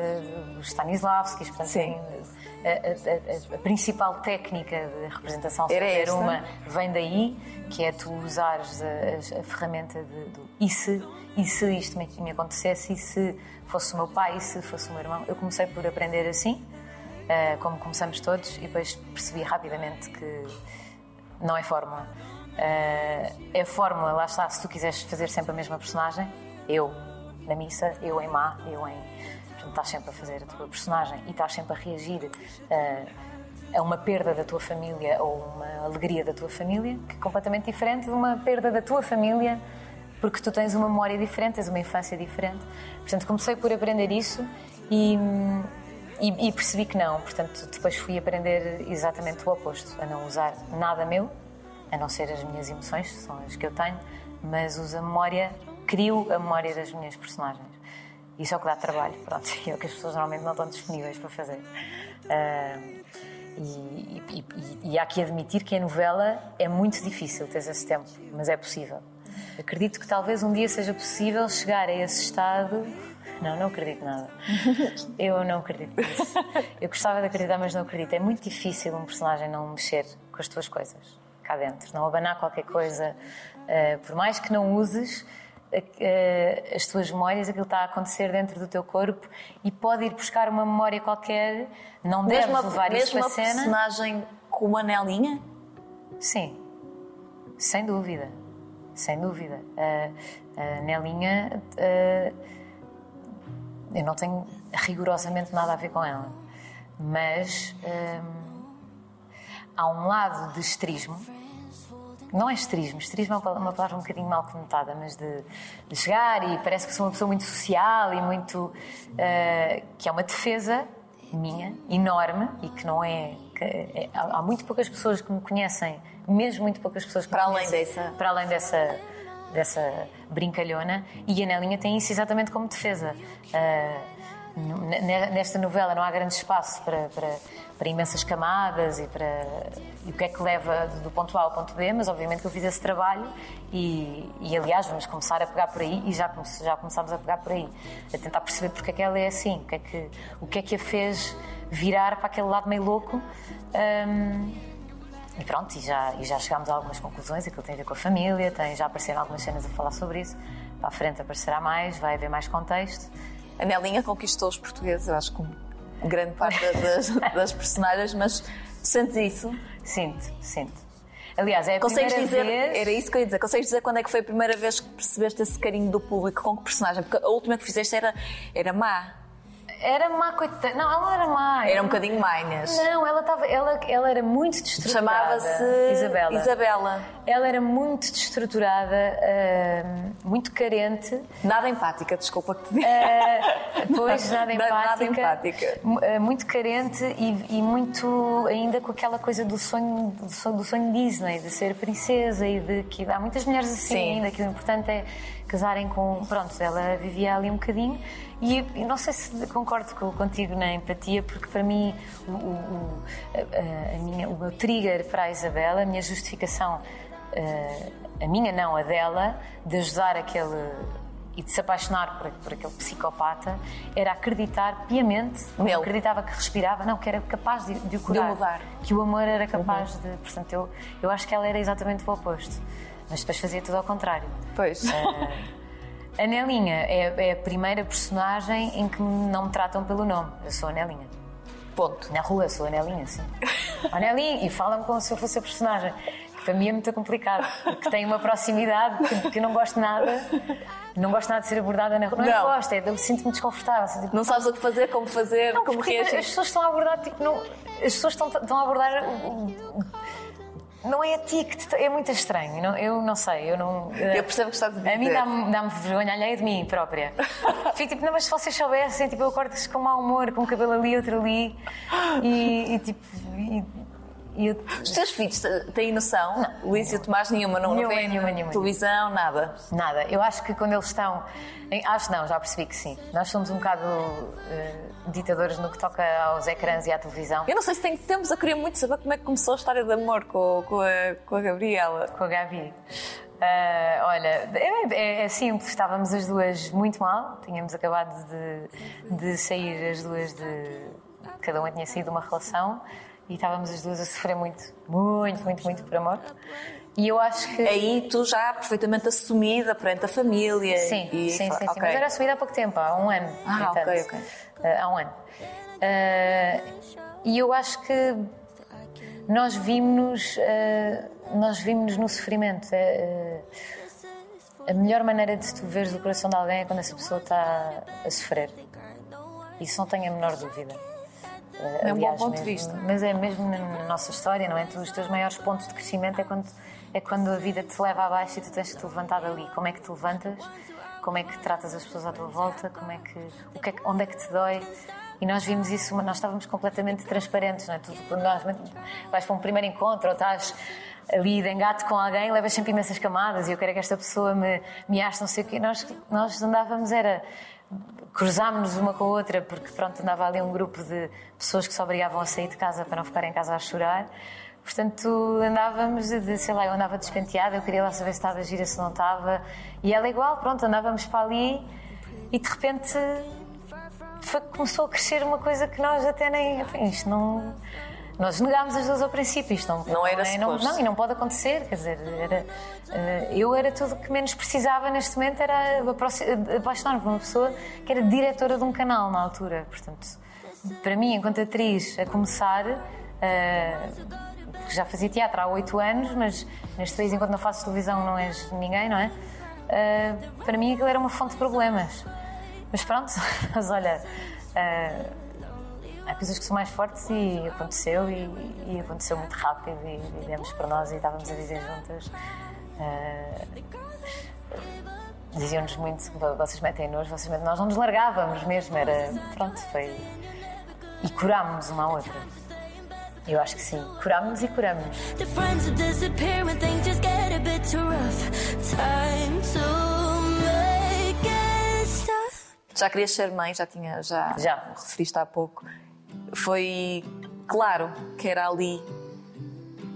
S2: dos Stanislavskis, portanto,
S1: Sim.
S2: tem- a, a- a- principal técnica de representação, se
S1: Era esta?
S2: uma, vem daí, que é tu usares a, a- a ferramenta de, do e se, e se isto me, me acontecesse, e se fosse o meu pai, e se fosse o meu irmão. Eu comecei por aprender assim, ah, como começamos todos, e depois percebi rapidamente que não é fórmula. Ah, é fórmula, lá está, se tu quiseres fazer sempre a mesma personagem, eu na missa, eu em má, eu em. Portanto, estás sempre a fazer a tua personagem e estás sempre a reagir ah, a uma perda da tua família ou uma alegria da tua família, que é completamente diferente de uma perda da tua família, porque tu tens uma memória diferente, tens uma infância diferente. Portanto, comecei por aprender isso e. E, e percebi que não, portanto, depois fui aprender exatamente o oposto, a não usar nada meu, a não ser as minhas emoções, que são as que eu tenho, mas uso a memória, crio a memória das minhas personagens. Isso é o que dá trabalho, pronto, é o que as pessoas normalmente não estão disponíveis para fazer. E, e- e- e há que admitir que a novela é muito difícil ter esse tempo, mas é possível. Acredito que talvez um dia seja possível chegar a esse estado. Não, não acredito nada. Eu não acredito nisso. Eu gostava de acreditar, mas não acredito. É muito difícil um personagem não mexer com as tuas coisas cá dentro, não abanar qualquer coisa. Uh, por mais que não uses uh, uh, as tuas memórias, aquilo está a acontecer dentro do teu corpo e pode ir buscar uma memória qualquer. Não deves
S1: Mesmo a,
S2: levar isso
S1: mesmo
S2: para
S1: a
S2: cena.
S1: personagem com uma anelinha?
S2: Sim, sem dúvida, sem dúvida. A, a Nelinha, eh, eu não tenho rigorosamente nada a ver com ela, mas hum, há um lado de esterismo. Não é esterismo, esterismo é uma palavra um bocadinho mal conotada, mas de, de chegar e parece que sou uma pessoa muito social e muito. eh, que é uma defesa minha, enorme, e que não é. que é- há muito poucas pessoas que me conhecem, mesmo muito poucas pessoas que me
S1: Para além
S2: conhecem,
S1: dessa-
S2: Para além dessa, dessa brincalhona, e a Nelinha tem isso exatamente como defesa. Ah, nesta novela não há grande espaço para, para, para imensas camadas e para e o que é que leva do ponto A ao ponto B, mas obviamente que eu fiz esse trabalho e, e aliás vamos começar a pegar por aí e já, come- já começámos a pegar por aí, a tentar perceber porque é que ela é assim, o que é que, o que, é que a fez virar para aquele lado meio louco. Ahm, e pronto, e já, e já chegámos a algumas conclusões, aquilo tem a ver com a família, tem, já apareceram algumas cenas a falar sobre isso. Para a frente aparecerá mais, vai haver mais contexto.
S1: A Nelinha conquistou os portugueses, eu acho que grande parte das, das personagens, mas sentes isso?
S2: Sinto, sinto. Aliás, é a
S1: Consegues
S2: primeira
S1: dizer,
S2: vez...
S1: era isso que eu ia dizer, consegues dizer quando é que foi a primeira vez que percebeste esse carinho do público com que personagem? Porque a última que fizeste era, era má,
S2: Era má, coitada. Não, ela era má.
S1: era um bocadinho má, Inês.
S2: Não, ela, estava, ela, ela era muito destruturada.
S1: Chamava-se
S2: Isabela.
S1: Isabela.
S2: Ela era muito destruturada, ah, muito carente.
S1: Nada empática, desculpa que te diga.
S2: Uh, pois, nada
S1: Nada- nada
S2: empática.
S1: empática.
S2: uh, Muito carente e, e muito ainda com aquela coisa do sonho, do sonho, do sonho Disney, de ser princesa e de que há muitas mulheres assim
S1: Sim.
S2: ainda, que o importante é casarem com. Pronto, ela vivia ali um bocadinho e, não sei se concordo contigo na empatia, porque para mim o, o- a, a minha, o meu trigger para a Isabela, a minha justificação, uh, a minha não, a dela, de ajudar aquele e de se apaixonar por, por aquele psicopata era acreditar piamente,
S1: Nele.
S2: acreditava que respirava, não, que era capaz de, de o curar.
S1: mudar.
S2: Que o amor era capaz de. Portanto, eu, eu acho que ela era exatamente o oposto. Mas depois fazia tudo ao contrário.
S1: Pois.
S2: A Nelinha é, é a primeira personagem em que não me tratam pelo nome. Eu sou a Nelinha.
S1: Ponto.
S2: Na rua sou a Nelinha, sim. A Nelinha, e falam-me como se eu fosse a personagem. Que para mim é muito complicado. Porque tem uma proximidade que, que eu não gosto nada. Não gosto nada de ser abordada na rua. Não, é
S1: Não.
S2: gosto, é, eu sinto-me desconfortável. assim, tipo,
S1: Não sabes o que fazer, como fazer, como
S2: porque as
S1: reagir.
S2: pessoas estão a abordar, tipo, não, as pessoas estão, estão a abordar não é a ti que te, é muito estranho. Não- eu não sei, eu não.
S1: Eu percebo que estás a
S2: A mim
S1: dizer.
S2: dá-me dá vergonha alheia de mim própria. Fico tipo, não, mas se vocês soubessem, tipo, eu acordo com mau humor, com um cabelo ali, outro ali, e, e, tipo. E eu,
S1: Os teus filhos têm noção? Luís e o Tomás, nenhuma, não, não
S2: Nenhuma,
S1: vêem
S2: nenhuma, nenhuma.
S1: televisão, nada.
S2: Nada. Eu acho que quando eles estão. Acho não, já percebi que sim. Nós somos um bocado eh, ditadores no que toca aos ecrãs e à televisão.
S1: Eu não sei se tem tempos, eu queria muito saber como é que começou a história de amor com, com, a, com a Gabriela.
S2: Com a Gabi. Ah, olha, é, é, é simples, estávamos as duas muito mal, tínhamos acabado de, de sair as duas de. Cada uma tinha saído de uma relação e estávamos as duas a sofrer muito, muito, muito, muito por amor. E eu acho que.
S1: Aí tu já perfeitamente assumida perante a família.
S2: Sim,
S1: e,
S2: sim, sim, sim.
S1: ok.
S2: Mas era assumida há pouco tempo, há um ano.
S1: Ah, ok, ok.
S2: Ah, há um ano. Ah, e eu acho que nós vimos-nos nós vimos no sofrimento. Ah, a melhor maneira de tu veres o coração de alguém é quando essa pessoa está a sofrer. Isso não tenho a menor dúvida.
S1: É um bom
S2: aliás,
S1: ponto de
S2: mesmo-
S1: vista.
S2: Mas é mesmo na nossa história, não é? Tu, os teus maiores pontos de crescimento é quando, é quando a vida te leva abaixo e tu tens que te levantar dali. Como é que te levantas? Como é que tratas as pessoas à tua volta? Como é que, o que é onde é que te dói? E nós vimos isso, mas nós estávamos completamente transparentes, não é? Tu, quando nós vais para um primeiro encontro ou estás ali de engate com alguém, levas sempre imensas camadas e eu quero é que esta pessoa me, me ache, não sei o quê. Nós, nós andávamos, era cruzámos-nos uma com a outra porque pronto andava ali um grupo de pessoas que se obrigavam a sair de casa para não ficar em casa a chorar. Portanto andávamos de, sei lá eu andava despenteada eu queria lá saber se estava gira se não estava. E ela igual pronto andávamos para ali e de repente foi- começou a crescer uma coisa que nós até nem enfim, isto não nós negámos as duas ao princípio isto não,
S1: Não era
S2: é, não, não, e não pode acontecer, quer dizer, era, eh, eu era tudo que menos precisava neste momento, era apaixonar-me por uma pessoa que era diretora de um canal na altura. Portanto, para mim, enquanto atriz, a começar, eh, já fazia teatro há oito anos, mas neste país, enquanto não faço televisão, não és ninguém, não é? Eh, para mim, aquilo era uma fonte de problemas. Mas pronto, mas olha. eh, há coisas que são mais fortes e aconteceu e, e aconteceu muito rápido e, e demos para nós e estávamos a dizer juntas ah, diziam-nos muito vocês metem nos vocês metem nós não nos largávamos mesmo era pronto foi e curámos uma à outra eu acho que sim curámos e curamos.
S1: Já querias ser mãe, já tinha, já,
S2: Já.
S1: referiste há pouco. Foi claro que era ali,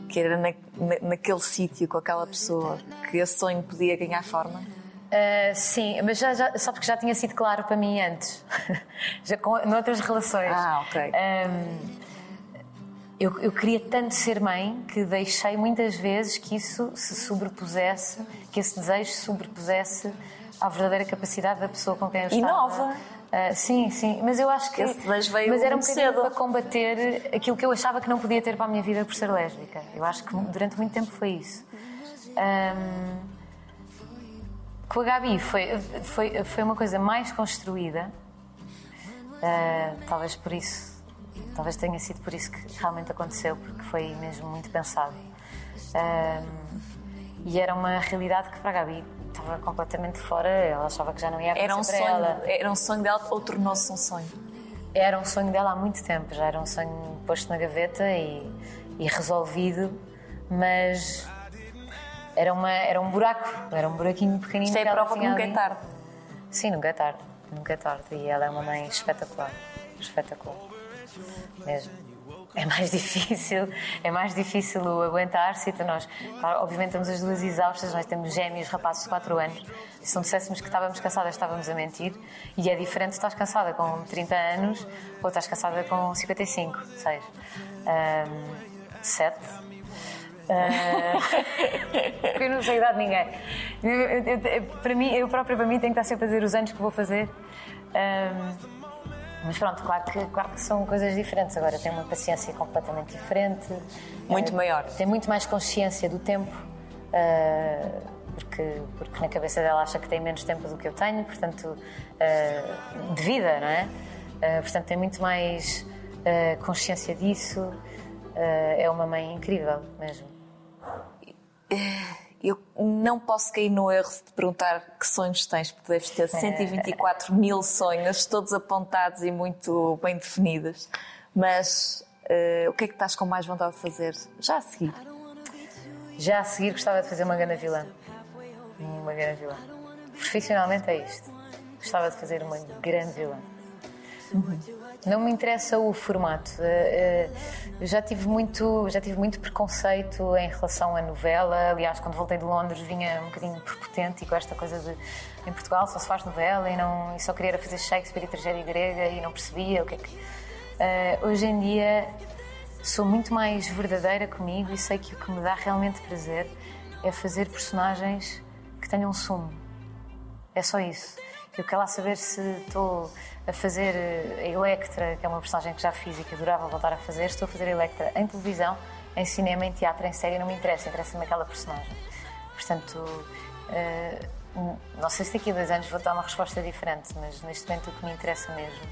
S1: que era na, na- naquele sítio com aquela pessoa, que esse sonho podia ganhar forma.
S2: Ah, sim, mas já, já, só porque já tinha sido claro para mim antes, já com, noutras relações.
S1: Ah, ok.
S2: Ahm, eu, eu queria tanto ser mãe que deixei muitas vezes que isso se sobrepusesse, que esse desejo se sobrepusesse à verdadeira capacidade da pessoa com quem eu
S1: E
S2: estava.
S1: nova.
S2: Ah, sim, sim, mas eu acho que.
S1: Esse desejo veio
S2: mas era um bocadinho
S1: cedo.
S2: para combater aquilo que eu achava que não podia ter para a minha vida por ser lésbica. Eu acho que durante muito tempo foi isso. Ahm, com a Gabi foi, foi, foi uma coisa mais construída. Ah, talvez por isso, talvez tenha sido por isso que realmente aconteceu, porque foi mesmo muito pensado. Ah, e era uma realidade que para a Gabi estava completamente fora, ela achava que já não ia acontecer
S1: Era um
S2: para
S1: sonho,
S2: ela.
S1: era um sonho dela ou tornou-se um sonho.
S2: Era um sonho dela há muito tempo, já era um sonho posto na gaveta e, e resolvido, mas era, uma, era um buraco, era um buraquinho pequenino
S1: Isto é a prova que nunca é
S2: ali.
S1: tarde.
S2: Sim, nunca é tarde, nunca é tarde. E ela é uma mãe espetacular, espetacular, mesmo. É mais difícil, é mais difícil o aguentar-se. Então nós, claro, obviamente, estamos as duas exaustas, nós temos gêmeos, rapazes de 4 anos. Se não disséssemos que estávamos cansadas, estávamos a mentir. E é diferente, estás cansada com 30 anos ou estás cansada com 55, 6, 7. Porque eu não sei a idade de ninguém. Eu, eu- eu- para mim, eu própria para mim tenho que estar sempre a dizer os anos que vou fazer. Ahm, mas pronto, claro que, claro que são coisas diferentes. Agora tem uma paciência completamente diferente.
S1: Muito
S2: Eh,
S1: maior.
S2: Tem muito mais consciência do tempo. ah, porque, porque na cabeça dela acha que tem menos tempo do que eu tenho, portanto, ah, de vida, não é? Ah, portanto, tem muito mais consciência disso. É uma mãe incrível mesmo.
S1: Eu não posso cair no erro de perguntar que sonhos tens, porque deves ter 124 mil sonhos, todos apontados e muito bem definidos. Mas eh, o que é que estás com mais vontade de fazer já a seguir?
S2: Já a seguir gostava de fazer uma grande vilã. Uma grande vilã. Profissionalmente é isto. Gostava de fazer uma grande vilã. Não me interessa o formato. Eh, Eu já tive muito, já tive muito preconceito em relação à novela. Aliás, quando voltei de Londres vinha um bocadinho prepotente e com esta coisa de em Portugal só se faz novela e não e só queria fazer Shakespeare e tragédia grega e não percebia o que é que. Eh, hoje em dia sou muito mais verdadeira comigo e sei que o que me dá realmente prazer é fazer personagens que tenham sumo. É só isso. Eu quero lá saber se estou a fazer eh, a Electra, que é uma personagem que já fiz e que adorava voltar a fazer, estou a fazer a Electra em televisão, em cinema, em teatro, em série, não me interessa, interessa-me aquela personagem. Portanto, eh, não sei se daqui a dois anos vou dar uma resposta diferente, mas neste momento o que me interessa mesmo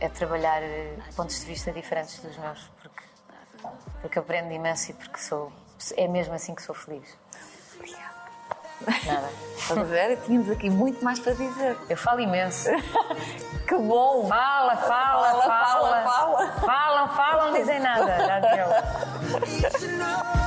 S2: é trabalhar eh, pontos de vista diferentes dos meus, porque, porque aprendo imenso e porque sou, é mesmo assim que sou feliz. Nada.
S1: Estás a ver? Tínhamos aqui muito mais para dizer.
S2: Eu falo imenso.
S1: Que bom!
S2: Fala, fala,
S1: Fala,
S2: fala.
S1: fala, fala.
S2: Falam, falam, não dizem nada. Já deu.